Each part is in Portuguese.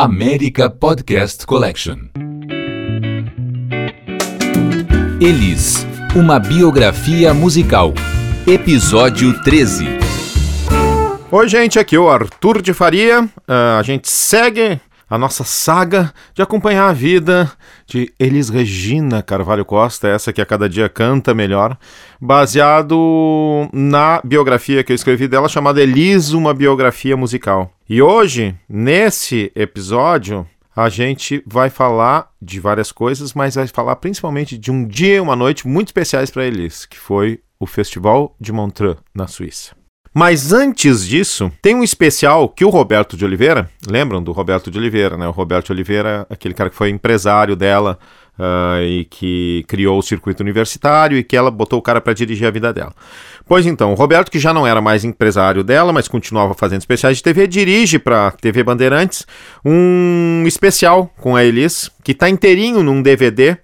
América Podcast Collection. Elis, uma biografia musical. Episódio 13. Oi, gente, aqui é o Arthur de Faria. Uh, a gente segue a nossa saga de acompanhar a vida de Elis Regina Carvalho Costa, essa que a cada dia canta melhor, baseado na biografia que eu escrevi dela chamada Elis, uma biografia musical. E hoje, nesse episódio, a gente vai falar de várias coisas, mas vai falar principalmente de um dia e uma noite muito especiais para Elis, que foi o Festival de Montreux, na Suíça. Mas antes disso, tem um especial que o Roberto de Oliveira, lembram do Roberto de Oliveira, né? O Roberto Oliveira, aquele cara que foi empresário dela uh, e que criou o circuito universitário e que ela botou o cara para dirigir a vida dela. Pois então, o Roberto, que já não era mais empresário dela, mas continuava fazendo especiais de TV, dirige para TV Bandeirantes um especial com a Elis, que está inteirinho num DVD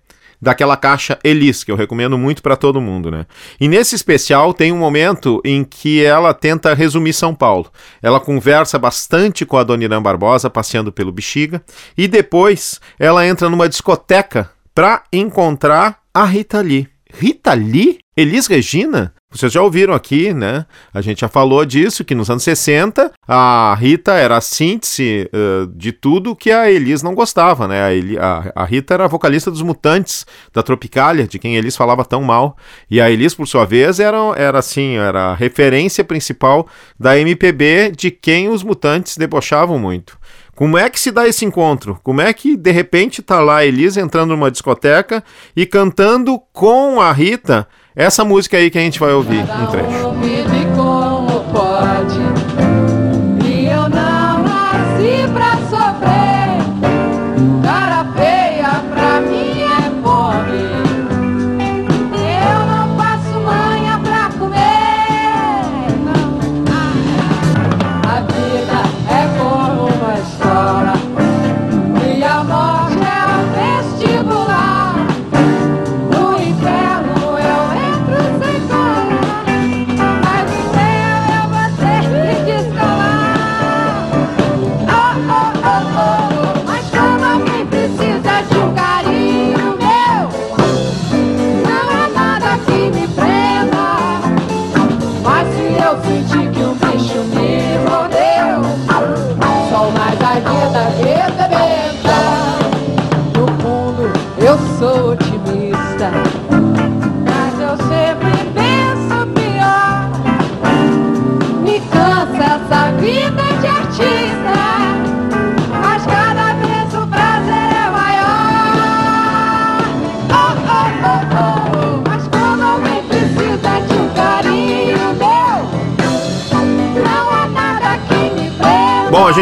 daquela caixa Elis, que eu recomendo muito para todo mundo, né? E nesse especial tem um momento em que ela tenta resumir São Paulo. Ela conversa bastante com a Dona Irã Barbosa passeando pelo Bexiga e depois ela entra numa discoteca para encontrar a Rita Lee. Rita Lee? Elis Regina? Vocês já ouviram aqui, né? A gente já falou disso, que nos anos 60 a Rita era a síntese uh, de tudo que a Elis não gostava, né? A, a, a, Rita era a vocalista dos Mutantes, da Tropicália, de quem Elis falava tão mal. E a Elis, por sua vez, era, era assim, era a referência principal da MPB de quem os Mutantes debochavam muito. Como é que se dá esse encontro? Como é que de repente tá lá a Elis entrando numa discoteca e cantando com a Rita essa música aí que a gente vai ouvir um trecho.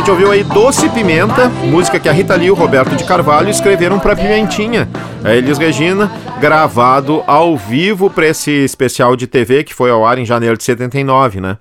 Gente ouviu aí Doce Pimenta, música que a Rita Lee e o Roberto de Carvalho escreveram para Pimentinha. A Elis Regina, gravado ao vivo para esse especial de TV que foi ao ar em janeiro de 79, né?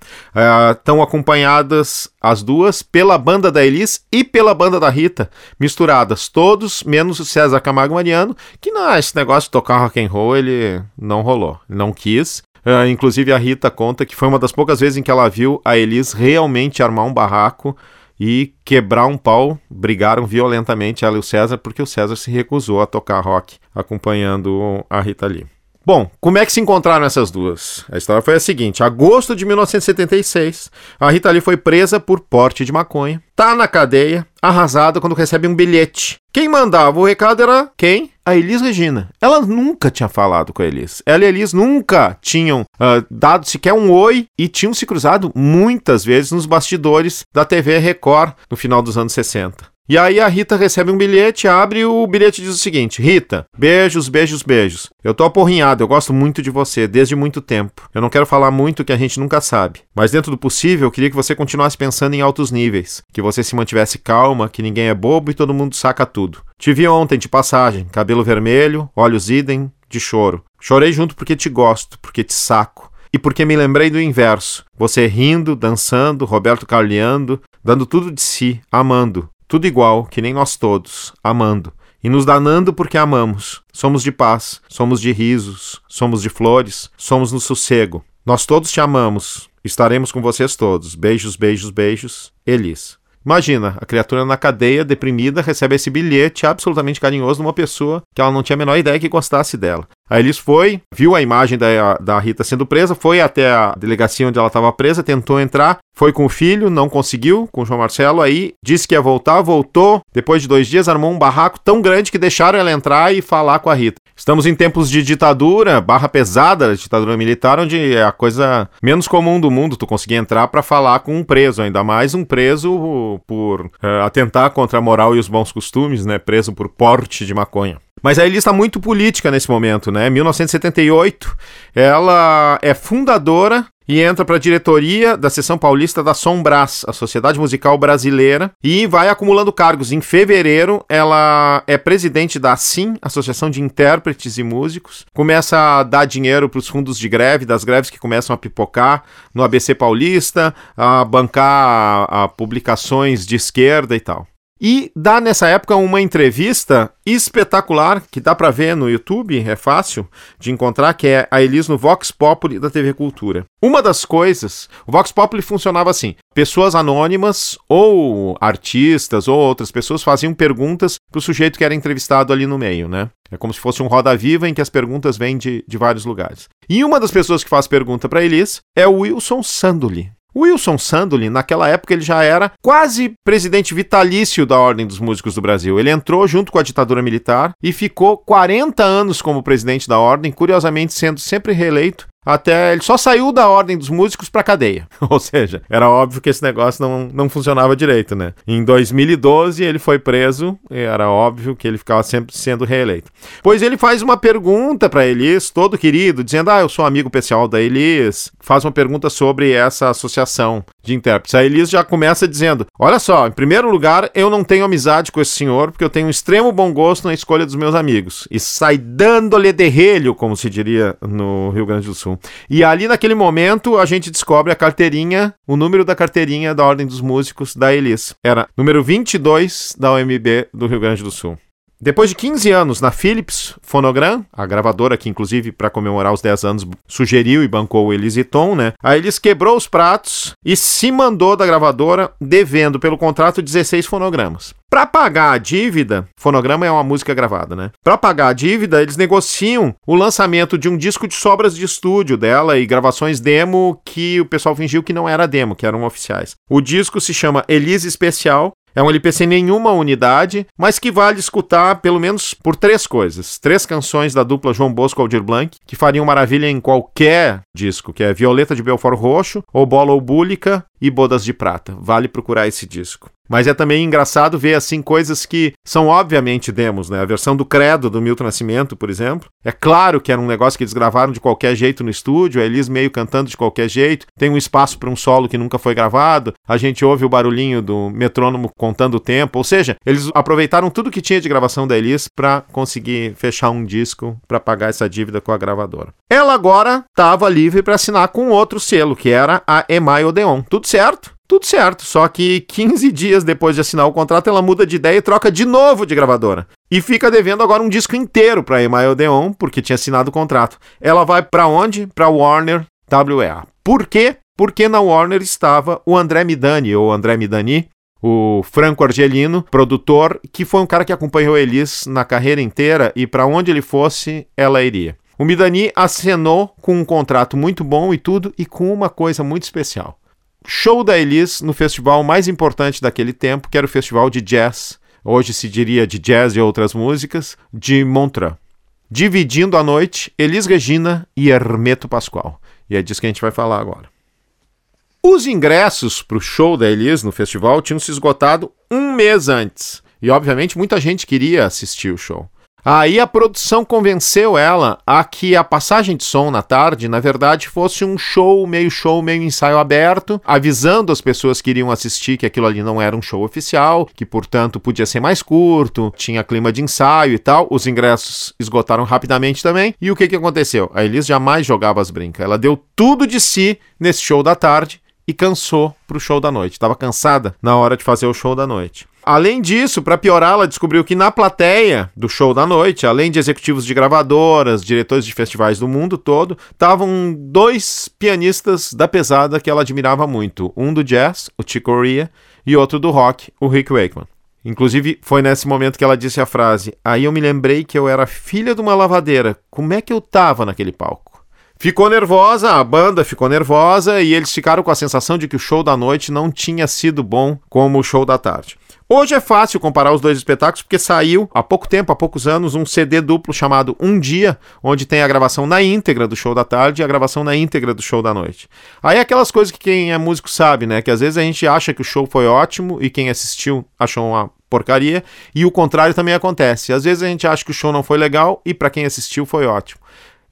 Estão uh, acompanhadas as duas pela banda da Elis e pela banda da Rita, misturadas, todos menos o César Camargo Mariano, que não, esse negócio de tocar rock and roll ele não rolou, não quis. Uh, inclusive a Rita conta que foi uma das poucas vezes em que ela viu a Elis realmente armar um barraco e quebrar um pau, brigaram violentamente ela e o César, porque o César se recusou a tocar rock acompanhando a Rita Lee. Bom, como é que se encontraram essas duas? A história foi a seguinte: agosto de 1976, a Rita Lee foi presa por porte de maconha, tá na cadeia, arrasada quando recebe um bilhete. Quem mandava o recado era quem? A Elis Regina. Ela nunca tinha falado com a Elis. Ela e a Elis nunca tinham uh, dado sequer um oi e tinham se cruzado muitas vezes nos bastidores da TV Record no final dos anos 60. E aí a Rita recebe um bilhete, abre e o bilhete diz o seguinte: Rita, beijos, beijos, beijos. Eu tô aporrinhado, eu gosto muito de você desde muito tempo. Eu não quero falar muito que a gente nunca sabe, mas dentro do possível, eu queria que você continuasse pensando em altos níveis, que você se mantivesse calma, que ninguém é bobo e todo mundo saca tudo. Te vi ontem de passagem, cabelo vermelho, olhos idem, de choro. Chorei junto porque te gosto, porque te saco e porque me lembrei do inverso. Você rindo, dançando, Roberto carleando, dando tudo de si, amando. Tudo igual, que nem nós todos, amando. E nos danando porque amamos. Somos de paz, somos de risos, somos de flores, somos no sossego. Nós todos te amamos. Estaremos com vocês todos. Beijos, beijos, beijos. Elis. Imagina, a criatura na cadeia, deprimida, recebe esse bilhete absolutamente carinhoso de uma pessoa que ela não tinha a menor ideia que gostasse dela. A Elis foi, viu a imagem da, da Rita sendo presa, foi até a delegacia onde ela estava presa, tentou entrar, foi com o filho, não conseguiu, com o João Marcelo, aí disse que ia voltar, voltou. Depois de dois dias, armou um barraco tão grande que deixaram ela entrar e falar com a Rita. Estamos em tempos de ditadura, barra pesada, ditadura militar, onde é a coisa menos comum do mundo tu conseguir entrar para falar com um preso, ainda mais um preso por uh, atentar contra a moral e os bons costumes, né? Preso por porte de maconha. Mas a Elis está muito política nesse momento, né? 1978, ela é fundadora e entra para a diretoria da seção paulista da Sombras, a Sociedade Musical Brasileira, e vai acumulando cargos. Em fevereiro, ela é presidente da ASSIM, Associação de Intérpretes e Músicos, começa a dar dinheiro para os fundos de greve, das greves que começam a pipocar no ABC Paulista, a bancar a publicações de esquerda e tal. E dá nessa época uma entrevista espetacular que dá para ver no YouTube, é fácil de encontrar, que é a Elis no Vox Populi da TV Cultura. Uma das coisas, o Vox Populi funcionava assim: pessoas anônimas ou artistas ou outras pessoas faziam perguntas para o sujeito que era entrevistado ali no meio, né? É como se fosse um roda viva em que as perguntas vêm de, de vários lugares. E uma das pessoas que faz pergunta para Elis é o Wilson Sandoli. Wilson Sandolin, naquela época, ele já era quase presidente vitalício da Ordem dos Músicos do Brasil. Ele entrou junto com a ditadura militar e ficou 40 anos como presidente da Ordem, curiosamente sendo sempre reeleito até ele só saiu da ordem dos músicos para cadeia. Ou seja, era óbvio que esse negócio não, não funcionava direito, né? Em 2012 ele foi preso, era óbvio que ele ficava sempre sendo reeleito. Pois ele faz uma pergunta para Elis, todo querido, dizendo: "Ah, eu sou amigo pessoal da Elis". Faz uma pergunta sobre essa associação de intérpretes. A Elis já começa dizendo: "Olha só, em primeiro lugar, eu não tenho amizade com esse senhor porque eu tenho um extremo bom gosto na escolha dos meus amigos". E sai dando-lhe derrelho, como se diria no Rio Grande do Sul. E ali naquele momento a gente descobre a carteirinha, o número da carteirinha da Ordem dos Músicos da Elis. Era número 22 da OMB do Rio Grande do Sul. Depois de 15 anos na Philips Phonogram, a gravadora que inclusive para comemorar os 10 anos sugeriu e bancou o Elis e Tom, né? A Elis quebrou os pratos e se mandou da gravadora devendo pelo contrato 16 fonogramas. Para pagar a dívida, fonograma é uma música gravada, né? Para pagar a dívida, eles negociam o lançamento de um disco de sobras de estúdio dela e gravações demo que o pessoal fingiu que não era demo, que eram oficiais. O disco se chama Elise Especial é um LP sem nenhuma unidade, mas que vale escutar pelo menos por três coisas. Três canções da dupla João Bosco Aldir Blanc, que fariam maravilha em qualquer disco, que é Violeta de Belfort Roxo, ou Bola ou e Bodas de Prata. Vale procurar esse disco. Mas é também engraçado ver assim coisas que são obviamente demos, né? A versão do Credo do Milton Nascimento, por exemplo. É claro que era um negócio que eles gravaram de qualquer jeito no estúdio, a Elis meio cantando de qualquer jeito. Tem um espaço para um solo que nunca foi gravado. A gente ouve o barulhinho do metrônomo contando o tempo. Ou seja, eles aproveitaram tudo que tinha de gravação da Elis para conseguir fechar um disco para pagar essa dívida com a gravadora. Ela agora estava livre para assinar com outro selo, que era a Emai Odeon. Tudo certo? Tudo certo, só que 15 dias depois de assinar o contrato, ela muda de ideia e troca de novo de gravadora. E fica devendo agora um disco inteiro para Emma Odeon, porque tinha assinado o contrato. Ela vai para onde? Para Warner WEA. Por quê? Porque na Warner estava o André Midani, ou André Midani, o Franco Argelino, produtor, que foi um cara que acompanhou Elis na carreira inteira e para onde ele fosse, ela iria. O Midani acenou com um contrato muito bom e tudo, e com uma coisa muito especial show da Elis no festival mais importante daquele tempo, que era o Festival de Jazz, hoje se diria de jazz e outras músicas, de Montreux. Dividindo a noite, Elis Regina e Hermeto Pascoal. E é disso que a gente vai falar agora. Os ingressos para o show da Elis no festival tinham se esgotado um mês antes. E, obviamente, muita gente queria assistir o show. Aí a produção convenceu ela a que a passagem de som na tarde, na verdade, fosse um show, meio show, meio ensaio aberto, avisando as pessoas que iriam assistir que aquilo ali não era um show oficial, que portanto podia ser mais curto, tinha clima de ensaio e tal. Os ingressos esgotaram rapidamente também. E o que, que aconteceu? A Elis jamais jogava as brincas. Ela deu tudo de si nesse show da tarde e cansou pro show da noite. Estava cansada na hora de fazer o show da noite. Além disso, para piorar, ela descobriu que na plateia do show da noite, além de executivos de gravadoras, diretores de festivais do mundo todo, estavam dois pianistas da pesada que ela admirava muito. Um do jazz, o Chick Corea, e outro do rock, o Rick Wakeman. Inclusive, foi nesse momento que ela disse a frase: Aí eu me lembrei que eu era filha de uma lavadeira. Como é que eu tava naquele palco? Ficou nervosa, a banda ficou nervosa e eles ficaram com a sensação de que o show da noite não tinha sido bom como o show da tarde. Hoje é fácil comparar os dois espetáculos porque saiu há pouco tempo, há poucos anos, um CD duplo chamado Um Dia, onde tem a gravação na íntegra do show da tarde e a gravação na íntegra do show da noite. Aí é aquelas coisas que quem é músico sabe, né? Que às vezes a gente acha que o show foi ótimo e quem assistiu achou uma porcaria, e o contrário também acontece. Às vezes a gente acha que o show não foi legal e para quem assistiu foi ótimo.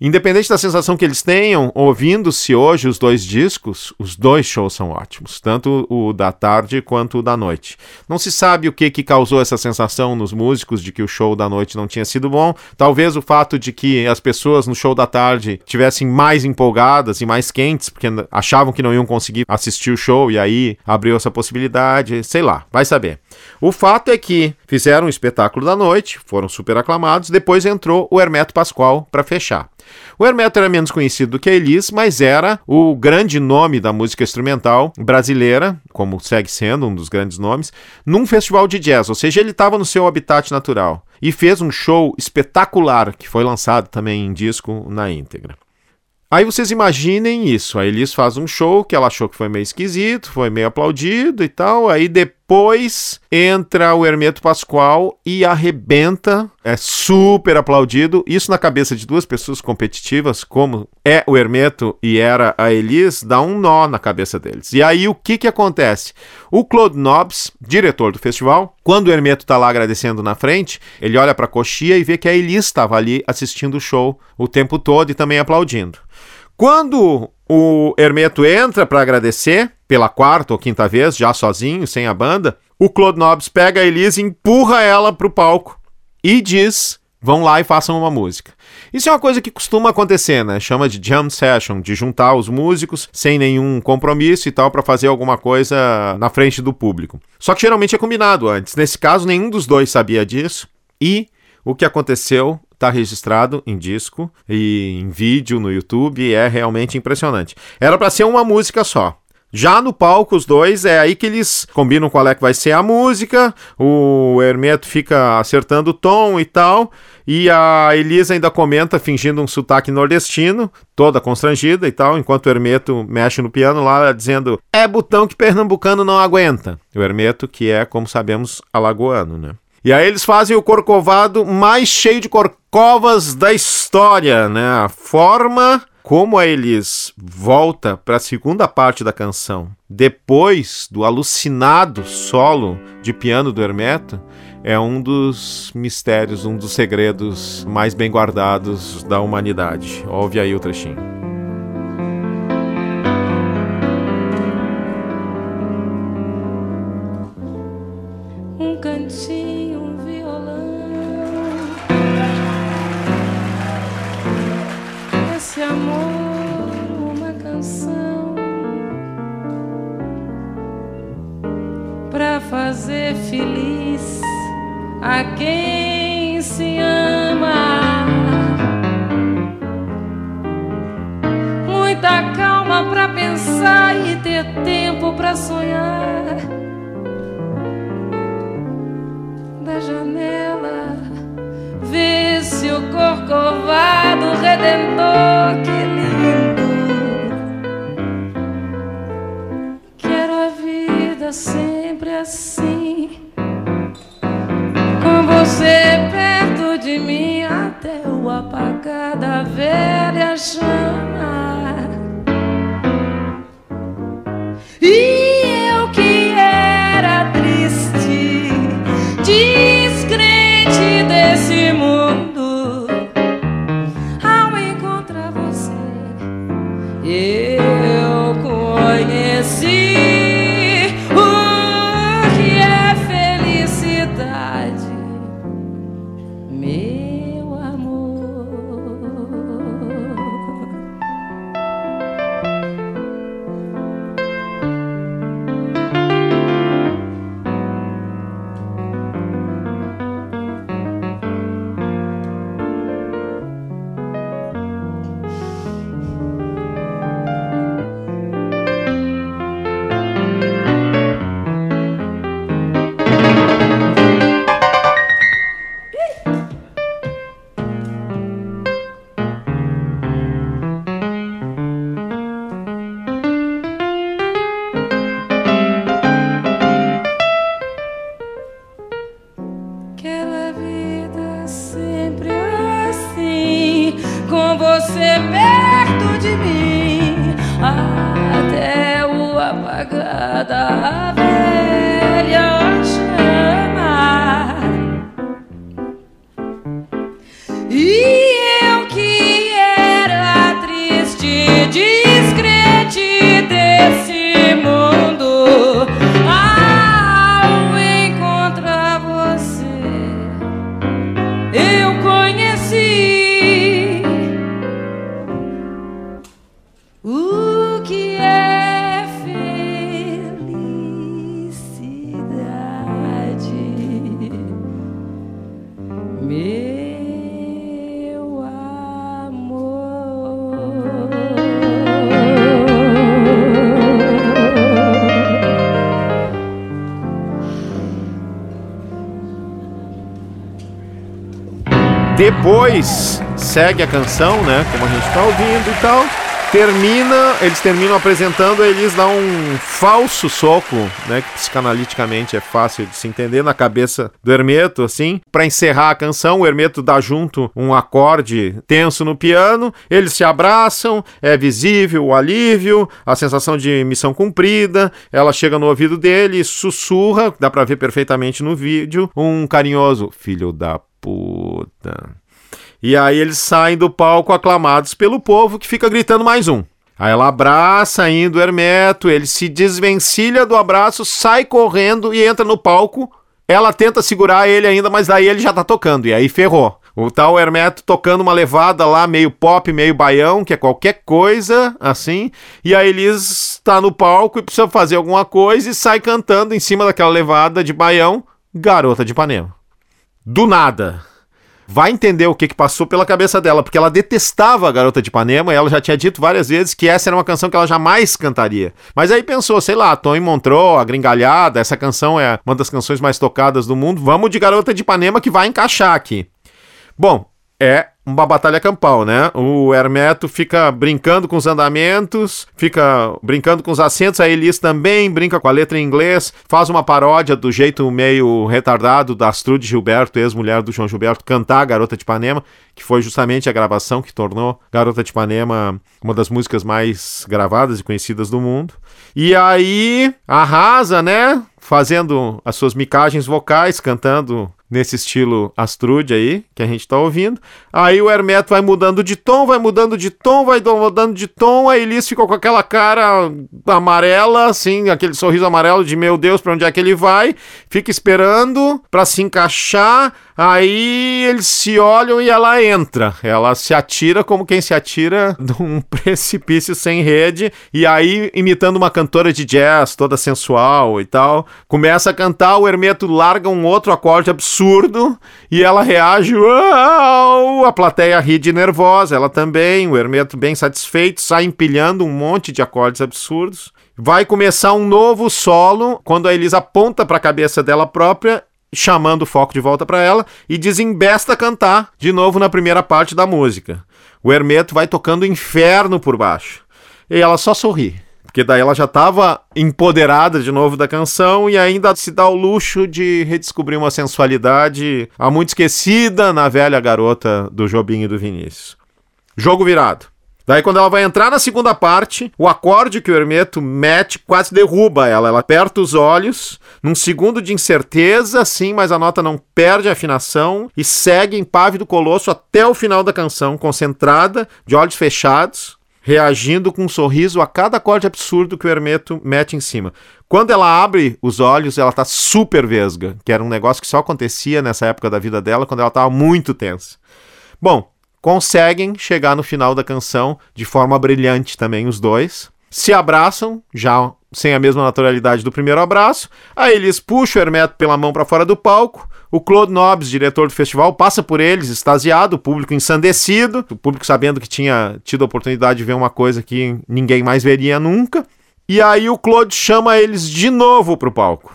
Independente da sensação que eles tenham, ouvindo-se hoje os dois discos, os dois shows são ótimos, tanto o da tarde quanto o da noite. Não se sabe o que, que causou essa sensação nos músicos de que o show da noite não tinha sido bom. Talvez o fato de que as pessoas no show da tarde tivessem mais empolgadas e mais quentes, porque achavam que não iam conseguir assistir o show e aí abriu essa possibilidade, sei lá, vai saber. O fato é que fizeram o espetáculo da noite, foram super aclamados, depois entrou o Hermeto Pascoal para fechar. O Hermeto era menos conhecido do que a Elis, mas era o grande nome da música instrumental brasileira, como segue sendo um dos grandes nomes, num festival de jazz, ou seja, ele estava no seu habitat natural. E fez um show espetacular, que foi lançado também em disco na íntegra. Aí vocês imaginem isso. A Elis faz um show que ela achou que foi meio esquisito, foi meio aplaudido e tal. Aí depois entra o Hermeto Pascoal e arrebenta. É super aplaudido. Isso na cabeça de duas pessoas competitivas, como é o Hermeto e era a Elis, dá um nó na cabeça deles. E aí o que que acontece? O Claude Nobbs, diretor do festival, quando o Hermeto tá lá agradecendo na frente, ele olha para a coxia e vê que a Elis estava ali assistindo o show o tempo todo e também aplaudindo. Quando o Hermeto entra para agradecer, pela quarta ou quinta vez, já sozinho, sem a banda, o Claude Nobbs pega a Elise empurra ela para o palco e diz: vão lá e façam uma música. Isso é uma coisa que costuma acontecer, né? Chama de jam session, de juntar os músicos sem nenhum compromisso e tal para fazer alguma coisa na frente do público. Só que geralmente é combinado antes. Nesse caso, nenhum dos dois sabia disso e o que aconteceu está registrado em disco e em vídeo no YouTube e é realmente impressionante. Era para ser uma música só. Já no palco, os dois, é aí que eles combinam qual é que vai ser a música, o Hermeto fica acertando o tom e tal, e a Elisa ainda comenta, fingindo um sotaque nordestino, toda constrangida e tal, enquanto o Hermeto mexe no piano lá, dizendo: É botão que pernambucano não aguenta. O Hermeto, que é, como sabemos, alagoano, né? E aí eles fazem o corcovado mais cheio de corcovas da história, né? A forma como a Elis volta para a segunda parte da canção, depois do alucinado solo de piano do Hermeto, é um dos mistérios, um dos segredos mais bem guardados da humanidade. Ouve aí o trechinho. Depois segue a canção, né? Como a gente tá ouvindo e tal. Termina, eles terminam apresentando, eles dão um falso soco, né? Que psicanaliticamente é fácil de se entender na cabeça do Hermeto, assim. Pra encerrar a canção, o Hermeto dá junto um acorde tenso no piano, eles se abraçam, é visível o alívio, a sensação de missão cumprida. Ela chega no ouvido dele, sussurra, dá pra ver perfeitamente no vídeo, um carinhoso filho da puta. E aí eles saem do palco aclamados pelo povo que fica gritando mais um. Aí ela abraça ainda o Hermeto, ele se desvencilha do abraço, sai correndo e entra no palco. Ela tenta segurar ele ainda, mas daí ele já tá tocando, e aí ferrou. O tal Hermeto tocando uma levada lá, meio pop, meio baião, que é qualquer coisa, assim. E a Elis tá no palco e precisa fazer alguma coisa e sai cantando em cima daquela levada de baião, Garota de Ipanema. Do nada. Vai entender o que, que passou pela cabeça dela, porque ela detestava a Garota de Ipanema e ela já tinha dito várias vezes que essa era uma canção que ela jamais cantaria. Mas aí pensou, sei lá, Tony Montreux, a Gringalhada, essa canção é uma das canções mais tocadas do mundo, vamos de Garota de Ipanema que vai encaixar aqui. Bom, é uma batalha campal, né? O Hermeto fica brincando com os andamentos, fica brincando com os acentos, a Elis também brinca com a letra em inglês, faz uma paródia do jeito meio retardado da Astrude Gilberto, ex-mulher do João Gilberto, cantar Garota de Ipanema, que foi justamente a gravação que tornou Garota de Ipanema uma das músicas mais gravadas e conhecidas do mundo. E aí arrasa, né? Fazendo as suas micagens vocais, cantando nesse estilo Astrude aí, que a gente tá ouvindo. Aí o Hermeto vai mudando de tom, vai mudando de tom, vai do- mudando de tom, a Elis ficou com aquela cara amarela, assim, aquele sorriso amarelo de meu Deus, pra onde é que ele vai? Fica esperando pra se encaixar, aí eles se olham e ela entra. Ela se atira como quem se atira de um precipício sem rede, e aí, imitando uma cantora de jazz, toda sensual e tal, começa a cantar, o Hermeto larga um outro acorde absurdo, e ela reage, uau! A plateia ri de nervosa, ela também, o Hermeto bem satisfeito, sai empilhando um monte de acordes absurdos. Vai começar um novo solo quando a Elisa aponta para a cabeça dela própria, chamando o foco de volta para ela e desembesta a cantar de novo na primeira parte da música. O Hermeto vai tocando inferno por baixo. E ela só sorri. Porque daí ela já estava empoderada de novo da canção e ainda se dá o luxo de redescobrir uma sensualidade há muito esquecida na velha garota do Jobim e do Vinícius. Jogo virado. Daí, quando ela vai entrar na segunda parte, o acorde que o Hermeto mete quase derruba ela. Ela aperta os olhos, num segundo de incerteza, sim, mas a nota não perde a afinação e segue em Pávido Colosso até o final da canção, concentrada, de olhos fechados, reagindo com um sorriso a cada acorde absurdo que o Hermeto mete em cima. Quando ela abre os olhos, ela tá super vesga, que era um negócio que só acontecia nessa época da vida dela, quando ela tava muito tensa. Bom, conseguem chegar no final da canção de forma brilhante também os dois. Se abraçam, já sem a mesma naturalidade do primeiro abraço. Aí eles puxam o Hermeto pela mão para fora do palco. O Claude Nobs, diretor do festival, passa por eles, extasiado, o público ensandecido, o público sabendo que tinha tido a oportunidade de ver uma coisa que ninguém mais veria nunca. E aí o Claude chama eles de novo pro palco.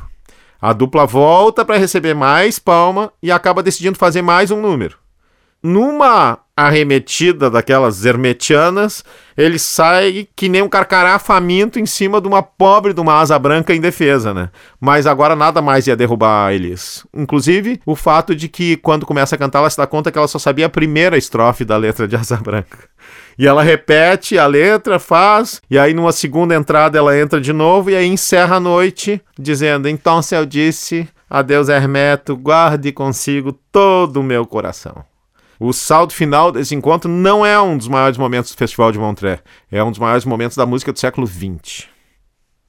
A dupla volta para receber mais palma e acaba decidindo fazer mais um número numa arremetida daquelas hermetianas, ele sai que nem um carcará faminto em cima de uma pobre de uma asa branca indefesa, né? Mas agora nada mais ia derrubar a Elis. Inclusive, o fato de que quando começa a cantar, ela se dá conta que ela só sabia a primeira estrofe da letra de Asa Branca. E ela repete a letra, faz, e aí numa segunda entrada ela entra de novo e aí encerra a noite dizendo: Então se eu disse, adeus Hermeto, guarde consigo todo o meu coração. O saldo final desse encontro não é um dos maiores momentos do Festival de Montreux, é um dos maiores momentos da música do século XX.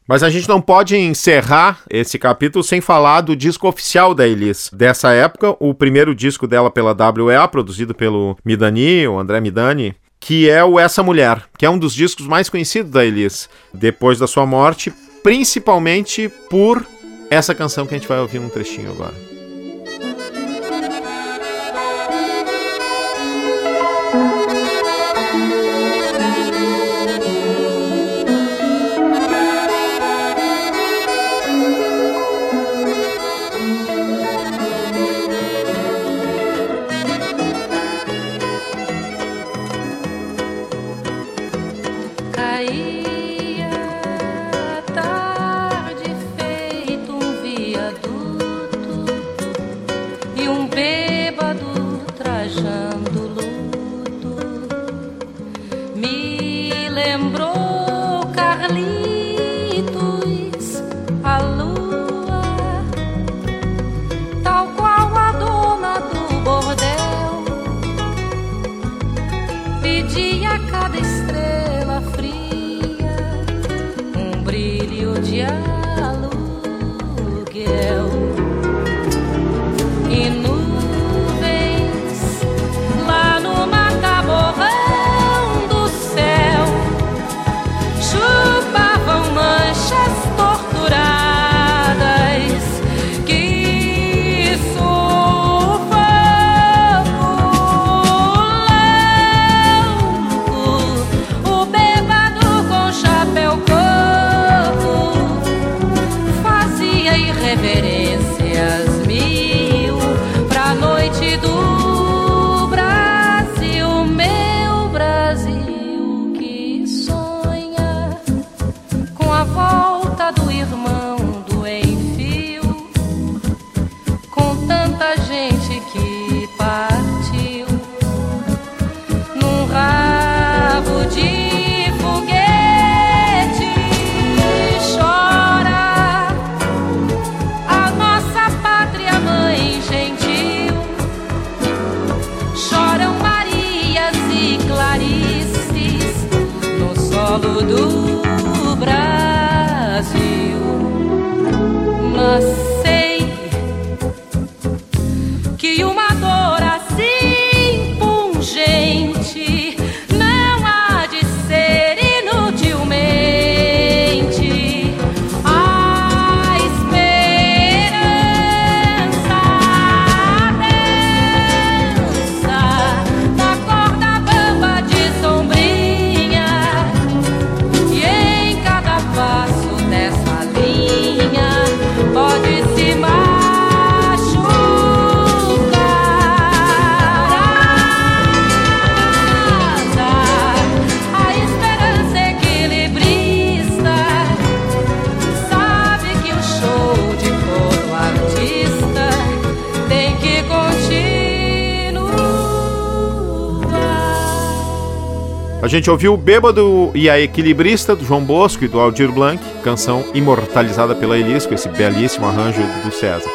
Mas a gente não pode encerrar esse capítulo sem falar do disco oficial da Elis. Dessa época, o primeiro disco dela pela WEA, produzido pelo Midani, o André Midani, que é o Essa Mulher, que é um dos discos mais conhecidos da Elis, depois da sua morte, principalmente por essa canção que a gente vai ouvir um trechinho agora. A gente ouviu o Bêbado e a Equilibrista do João Bosco e do Aldir Blanc, canção imortalizada pela Elis, com esse belíssimo arranjo do César.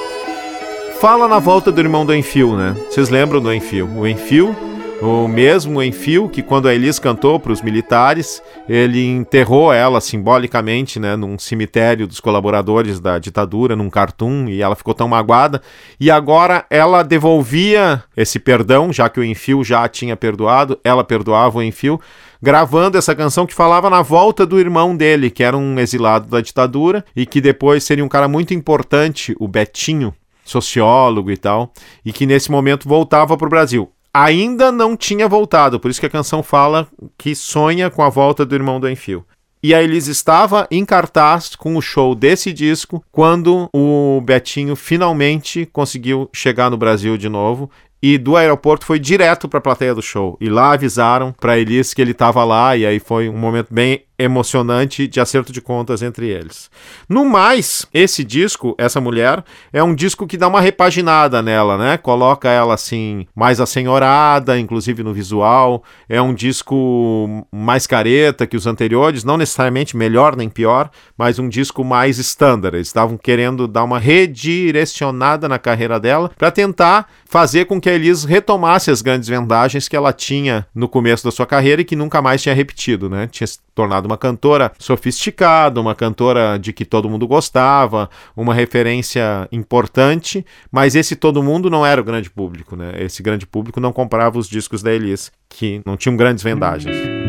Fala na volta do irmão do Enfio, né? Vocês lembram do Enfio? O Enfio o mesmo Enfio que quando a Elis cantou para os militares, ele enterrou ela simbolicamente, né, num cemitério dos colaboradores da ditadura, num cartoon, e ela ficou tão magoada. E agora ela devolvia esse perdão, já que o Enfio já tinha perdoado, ela perdoava o Enfio, gravando essa canção que falava na volta do irmão dele, que era um exilado da ditadura e que depois seria um cara muito importante, o Betinho, sociólogo e tal, e que nesse momento voltava para o Brasil ainda não tinha voltado, por isso que a canção fala que sonha com a volta do irmão do Enfio. E a Elis estava em cartaz com o show desse disco quando o Betinho finalmente conseguiu chegar no Brasil de novo e do aeroporto foi direto para a plateia do show. E lá avisaram para Elis que ele estava lá e aí foi um momento bem emocionante de acerto de contas entre eles. No mais, esse disco, essa mulher, é um disco que dá uma repaginada nela, né? Coloca ela assim, mais assenhorada, inclusive no visual. É um disco mais careta que os anteriores, não necessariamente melhor nem pior, mas um disco mais standard. Eles estavam querendo dar uma redirecionada na carreira dela para tentar fazer com que a Elis retomasse as grandes vendagens que ela tinha no começo da sua carreira e que nunca mais tinha repetido, né? Tinha tornado uma cantora sofisticada, uma cantora de que todo mundo gostava, uma referência importante, mas esse todo mundo não era o grande público, né? Esse grande público não comprava os discos da Elis, que não tinham grandes vendagens.